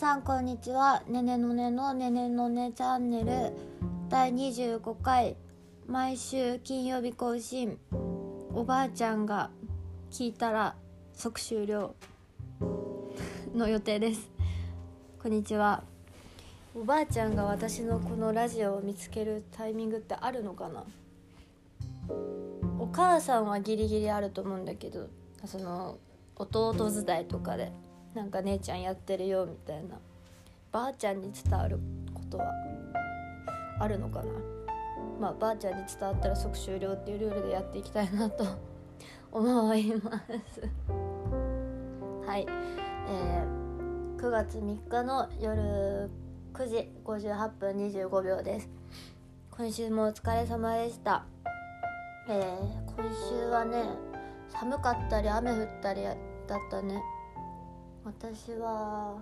さんこんにちは。ねねのねのねねのねチャンネル第25回。毎週金曜日更新。おばあちゃんが聞いたら即終了。の予定です。こんにちは。おばあちゃんが私のこのラジオを見つけるタイミングってあるのかな？お母さんはギリギリあると思うんだけどその弟伝いとかで。なんか姉ちゃんやってるよみたいな。ばあちゃんに伝わることはあるのかな？まあばあちゃんに伝わったら即終了っていうルールでやっていきたいなと 思います。はい。えー、9月3日の夜9時58分25秒です。今週もお疲れ様でした。えー、今週はね寒かったり雨降ったりだったね。私は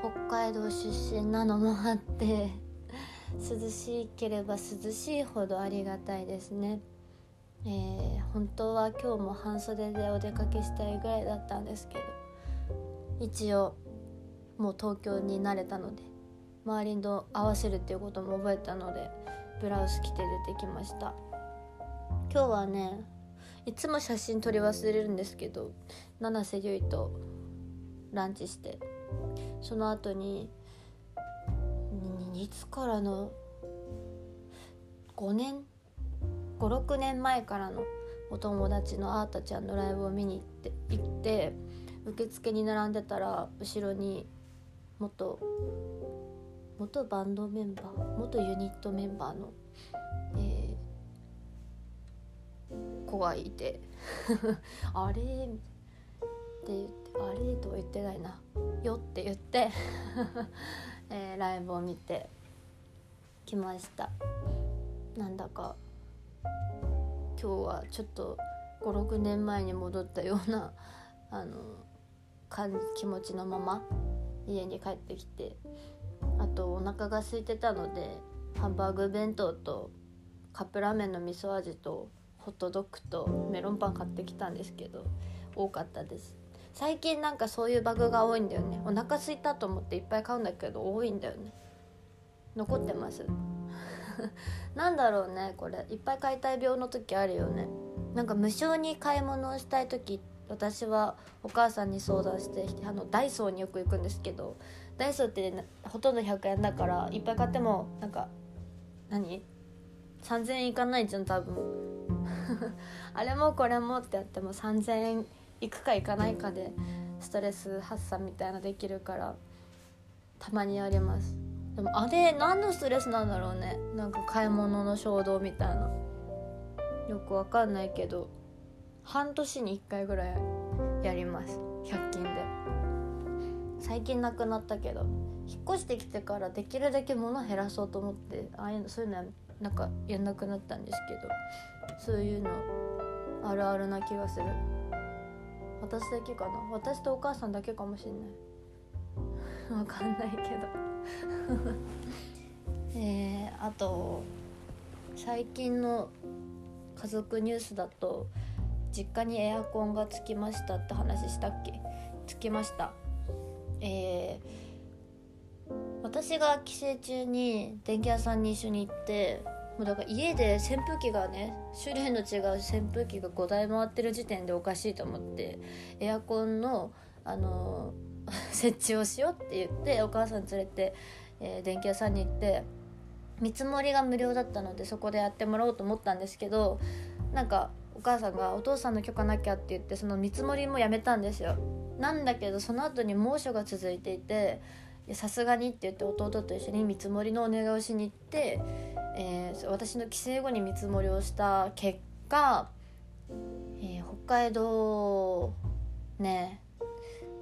北海道出身なのもあって 涼しければ涼しいほどありがたいですね、えー、本当は今日も半袖でお出かけしたいぐらいだったんですけど一応もう東京に慣れたので周りの合わせるっていうことも覚えたのでブラウス着て出てきました。今日はねいつも写真撮り忘れるんですけど七瀬結衣とランチしてその後にいつからの？5年？56年前からのお友達のあーたちゃんのライブを見に行って行って受付に並んでたら後ろに元元バンドメンバー？元ユニットメンバーの、子がいて。あれ？って言って「あれ?」とは言ってないな「よ」って言って。えー、ライブを見て。きました。なんだか今日はちょっと56年前に戻ったような あの気持ちのまま家に帰ってきて。あとお腹が空いてたのでハンバーグ弁当とカップラーメンの味噌味とホットドッグとメロンパン買ってきたんですけど多かったです。最近なんかそういうバグが多いんだよね。お腹すいたと思っていっぱい買うんだけど多いんだよね。残ってます。なんだろうねこれ。いっぱい買いたい病の時あるよね。なんか無償に買い物をしたい時私はお母さんに相談してあのダイソーによく行くんですけどダイソーって、ほとんど100円だからいっぱい買ってもなんか何？3000円いかないじゃん多分。あれもこれもってやっても3000円行くか行かないかでストレス発散みたいなできるからたまにあります。でもあれ何のストレスなんだろうね。なんか買い物の衝動みたいな。よくわかんないけど半年に1回ぐらいやります。100均で。最近なくなったけど。引っ越してきてからできるだけ物減らそうと思ってああいうのそういうのなんかやんなくなったんですけど。そういうのあるあるな気がする。私だけかな。私とお母さんだけかもしんない。わかんないけど。えー、あと最近の家族ニュースだと実家にエアコンがつきましたって話したっけ？つきました。えー、私が帰省中に電気屋さんに一緒に行ってもうだから家で扇風機がね種類の違う扇風機が5台回ってる時点でおかしいと思ってエアコンの、あの、設置をしようって言ってお母さん連れて、えー、電気屋さんに行って見積もりが無料だったのでそこでやってもらおうと思ったんですけどなんかお母さんがお父さんの許可なきゃって言ってその見積もりもやめたんですよ。なんだけどその後に猛暑が続いていてさすがにって言って弟と一緒に見積もりのお願いをしに行って、えー、私の帰省後に見積もりをした結果、えー、北海道ね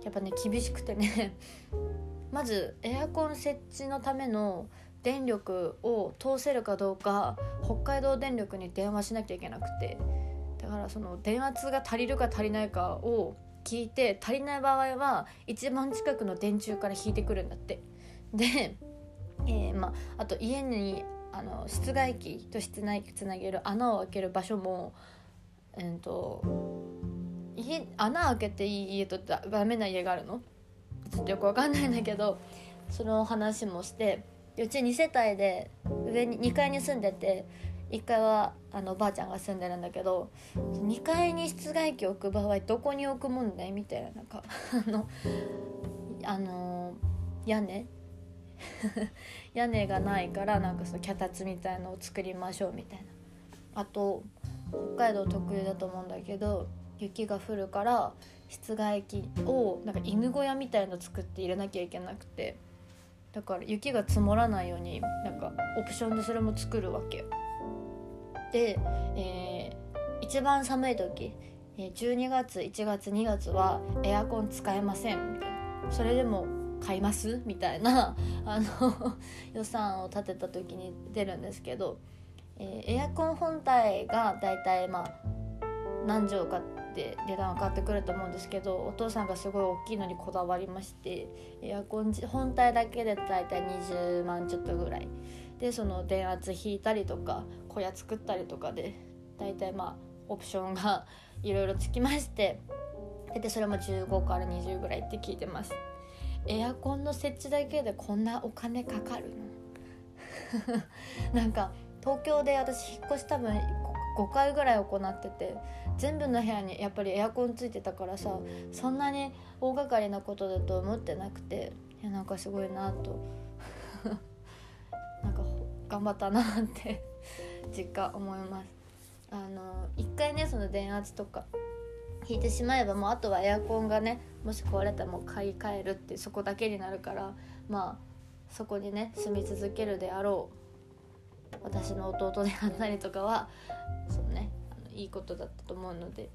やっぱね厳しくてね まずエアコン設置のための電力を通せるかどうか北海道電力に電話しなきゃいけなくてだからその電圧が足りるか足りないかを聞いて足りない場合は一番近くの電柱から引いてくるんだって。で、えー、まあ、と家にあの室外機と室内機つなげる穴を開ける場所も、えーと、家穴開けていい家とダメな家があるの？ちょっとよくわかんないんだけどその話もしてうち2世帯で上に2階に住んでて1階はあのおばあちゃんが住んでるんだけど2階に室外機置く場合どこに置くもんだいみたいななんか あのあの屋根 屋根がないからなんかその脚立みたいのを作りましょうみたいな。あと北海道特有だと思うんだけど雪が降るから室外機をなんか犬小屋みたいの作って入れなきゃいけなくて。だから雪が積もらないようになんかオプションでそれも作るわけで、えー、一番寒い時12月1月2月はエアコン使えませんみたいな。それでも買います？みたいな あの 予算を立てた時に出るんですけど、えー、エアコン本体がだいたいまあ何畳かって値段上がってくると思うんですけどお父さんがすごい大きいのにこだわりましてエアコン本体だけでだいたい20万ちょっとぐらい。でその電圧引いたりとか小屋作ったりとかでだいたいまあオプションが いろいろつきましてでそれも15から20ぐらいって聞いてます。エアコンの設置だけでこんなお金かかるの？なんか東京で私引っ越し多分5回ぐらい行ってて全部の部屋にやっぱりエアコンついてたからさそんなに大掛かりなことだと思ってなくていやなんかすごいなと。なんか頑張ったなって 実家思います。あの一回ねその電圧とか引いてしまえばもうあとはエアコンがねもし壊れたらもう買い替えるってそこだけになるからまあそこにね住み続けるであろう私の弟であったりとかはそうねあのいいことだったと思うので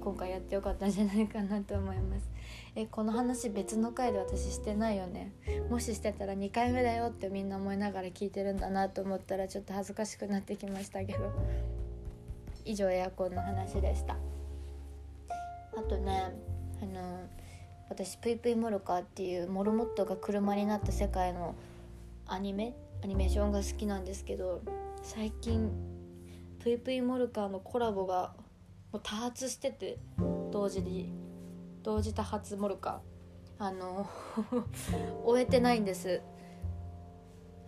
今回やってよかったんじゃないかなと思います。えこの話別の回で私してないよね。もししてたら2回目だよってみんな思いながら聞いてるんだなと思ったらちょっと恥ずかしくなってきましたけど。以上エアコンの話でした。あとねあの私「ぷいぷいモルカー」っていうモルモットが車になった世界のアニメアニメーションが好きなんですけど最近「ぷいぷいモルカー」のコラボがもう多発してて同時に同時多発モルカー。あの 終えてないんです。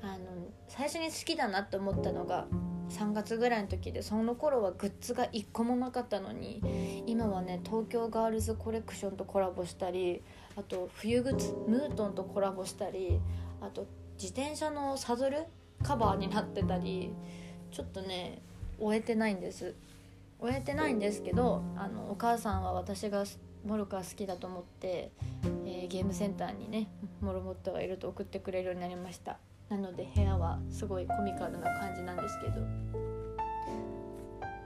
あの最初に好きだなって思ったのが3月ぐらいの時でその頃はグッズが1個もなかったのに今はね東京ガールズコレクションとコラボしたりあと冬靴ムートンとコラボしたりあと自転車のサドルカバーになってたりちょっとね終えてないんです。終えてないんですけどあのお母さんは私がモルカー好きだと思って、えー、ゲームセンターにねモルモットがいると送ってくれるようになりました。なので部屋はすごいコミカルな感じなんですけど。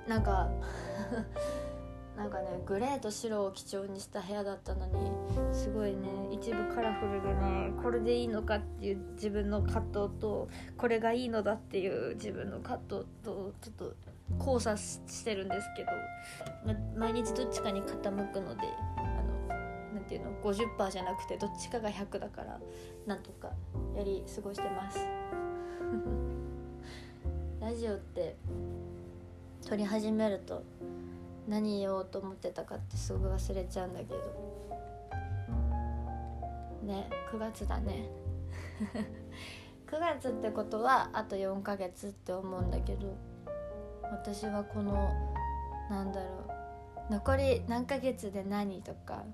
なんか なんかねグレーと白を基調にした部屋だったのにすごいね一部カラフルでねこれでいいのかっていう自分の葛藤とこれがいいのだっていう自分の葛藤とちょっと交差してるんですけど、ま、毎日どっちかに傾くのでていうの？50%じゃなくてどっちかが100だからなんとかやり過ごしてます。ラジオって撮り始めると何言おうと思ってたかってすぐ忘れちゃうんだけど。ね9月だね。9月ってことはあと4ヶ月って思うんだけど私はこのなんだろう残り何ヶ月で何とか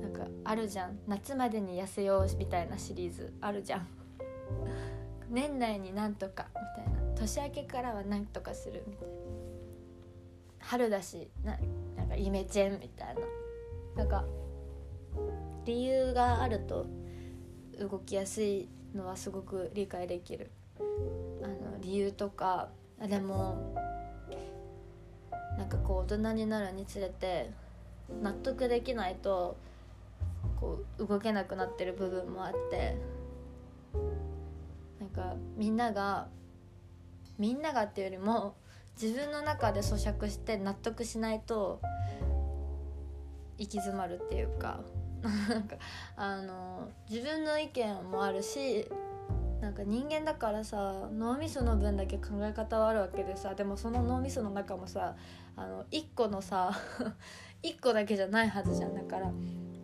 なんかあるじゃん。夏までに痩せようみたいなシリーズあるじゃん。年内になんとか。みたいな年明けからはなんとかするみたいな。春だしななんかイメチェンみたいな。なんか理由があると動きやすいのはすごく理解できる。あの理由とか。でもなんかこう大人になるにつれて納得できないとこう動けなくなってる部分もあってなんかみんながみんながっていうよりも自分の中で咀嚼して納得しないと行き詰まるっていうか なんかあの自分の意見もあるしなんか人間だからさ脳みその分だけ考え方はあるわけでさでもその脳みその中もさあの1個のさ 1個だけじゃないはずじゃんだから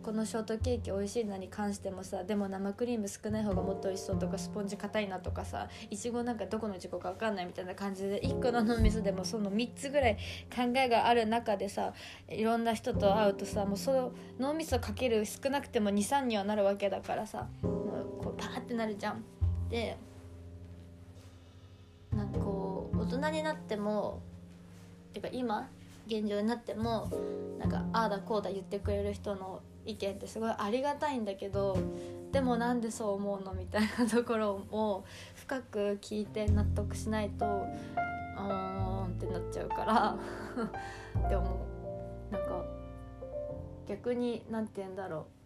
このショートケーキ美味しいのに関してもさでも生クリーム少ない方がもっと美味しそうとかスポンジ硬いなとかさいちごなんかどこのいちごか分かんないみたいな感じで1個の脳みそでもその3つぐらい考えがある中でさいろんな人と会うとさもうその脳みそかける少なくても23にはなるわけだからさもうこうパーってなるじゃん。でなんかこう大人になってもてか今現状になってもなんかああだこうだ言ってくれる人の意見ってすごいありがたいんだけどでもなんでそう思うのみたいなところを深く聞いて納得しないとうーんってなっちゃうからでもなんか逆に何て言うんだろう。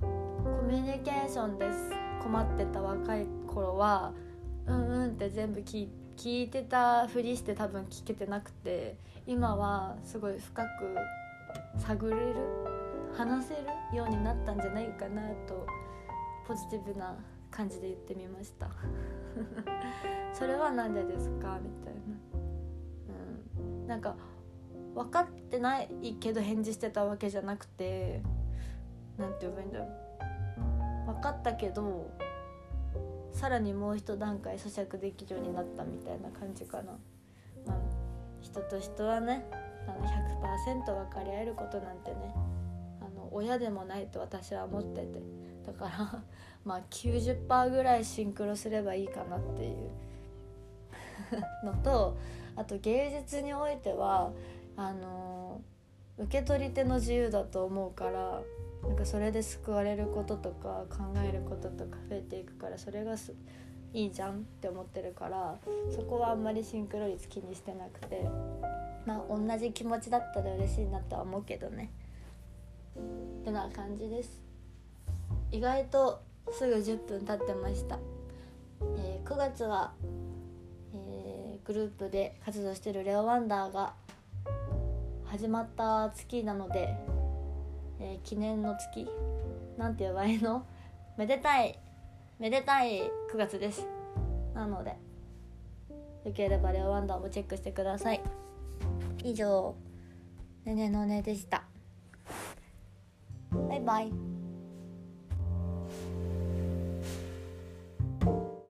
コミュニケーションです。困ってた若い頃はうんうんって全部聞聞いてたふりして多分聞けてなくて今はすごい深く探れる話せるようになったんじゃないかなとポジティブな感じで言ってみました。それは何でですか？みたいな、うん、なんか分かってないけど返事してたわけじゃなくて何て言えばいいんだろう。分かったけどさらにもう一段階咀嚼できるようになったみたいな感じかな、まあ、人と人はねあの100%分かり合えることなんてねあの親でもないと私は思ってて。だから まあ90%ぐらいシンクロすればいいかなっていう。のとあと芸術においてはあの受け取り手の自由だと思うからなんかそれで救われることとか考えることとかそれがすいいじゃんって思ってるからそこはあんまりシンクロ率気にしてなくてまあ同じ気持ちだったら嬉しいなとは思うけどね。ってな感じです。意外とすぐ10分経ってました、えー、9月は、えー、グループで活動してるレオワンダーが始まった月なのでえー、記念の月？なんて言えばいいの？めでたいめでたい9月です。なのでよければレオワンダーもチェックしてください。以上ねねのねでした。バイバイ。